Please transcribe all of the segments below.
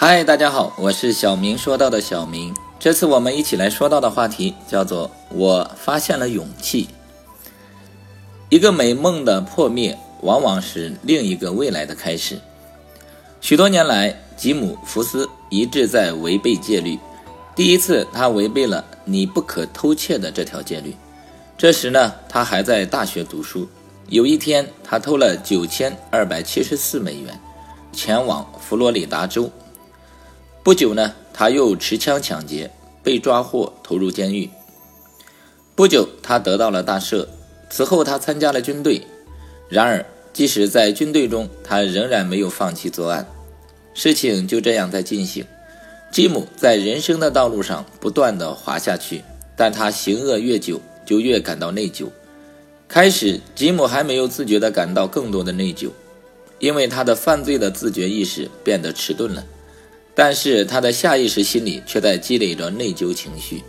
嗨，大家好，我是小明说到的小明。这次我们一起来说到的话题叫做“我发现了勇气”。一个美梦的破灭，往往是另一个未来的开始。许多年来，吉姆·福斯一直在违背戒律。第一次，他违背了“你不可偷窃”的这条戒律。这时呢，他还在大学读书。有一天，他偷了九千二百七十四美元，前往佛罗里达州。不久呢，他又持枪抢劫，被抓获，投入监狱。不久，他得到了大赦。此后，他参加了军队。然而，即使在军队中，他仍然没有放弃作案。事情就这样在进行。吉姆在人生的道路上不断的滑下去，但他行恶越久，就越感到内疚。开始，吉姆还没有自觉地感到更多的内疚，因为他的犯罪的自觉意识变得迟钝了。但是他的下意识心里却在积累着内疚情绪。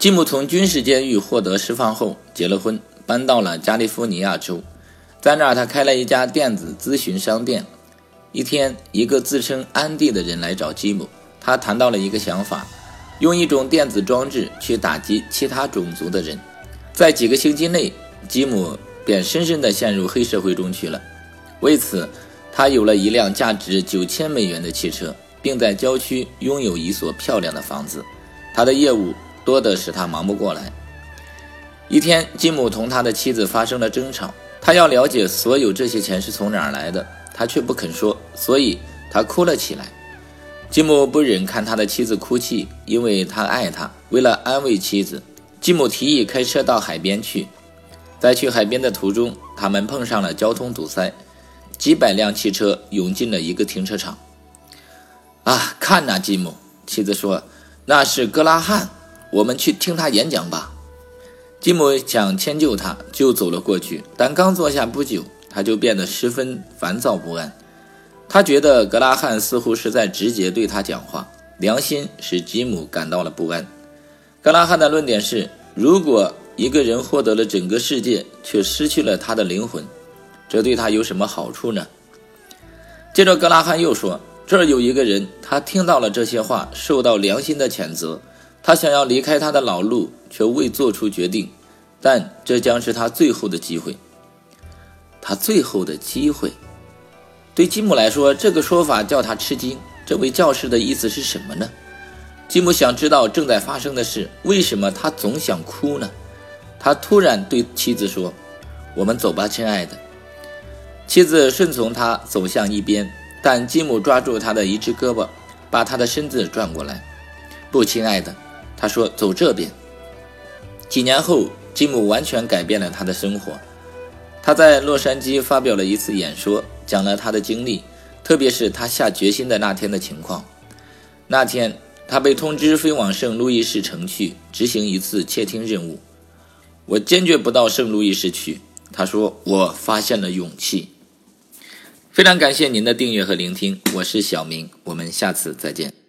吉姆从军事监狱获得释放后，结了婚，搬到了加利福尼亚州，在那儿他开了一家电子咨询商店。一天，一个自称安迪的人来找吉姆，他谈到了一个想法：用一种电子装置去打击其他种族的人。在几个星期内，吉姆便深深地陷入黑社会中去了。为此，他有了一辆价值九千美元的汽车。并在郊区拥有一所漂亮的房子，他的业务多得使他忙不过来。一天，吉姆同他的妻子发生了争吵，他要了解所有这些钱是从哪儿来的，他却不肯说，所以他哭了起来。吉姆不忍看他的妻子哭泣，因为他爱她。为了安慰妻子，吉姆提议开车到海边去。在去海边的途中，他们碰上了交通堵塞，几百辆汽车涌进了一个停车场。啊，看呐，吉姆，妻子说：“那是格拉汉，我们去听他演讲吧。”吉姆想迁就他，就走了过去。但刚坐下不久，他就变得十分烦躁不安。他觉得格拉汉似乎是在直接对他讲话，良心使吉姆感到了不安。格拉汉的论点是：如果一个人获得了整个世界，却失去了他的灵魂，这对他有什么好处呢？接着，格拉汉又说。这儿有一个人，他听到了这些话，受到良心的谴责。他想要离开他的老路，却未做出决定。但这将是他最后的机会。他最后的机会，对吉姆来说，这个说法叫他吃惊。这位教师的意思是什么呢？吉姆想知道正在发生的事。为什么他总想哭呢？他突然对妻子说：“我们走吧，亲爱的。”妻子顺从他走向一边。但吉姆抓住他的一只胳膊，把他的身子转过来。不，亲爱的，他说：“走这边。”几年后，吉姆完全改变了他的生活。他在洛杉矶发表了一次演说，讲了他的经历，特别是他下决心的那天的情况。那天，他被通知飞往圣路易士城去执行一次窃听任务。我坚决不到圣路易斯去，他说：“我发现了勇气。”非常感谢您的订阅和聆听，我是小明，我们下次再见。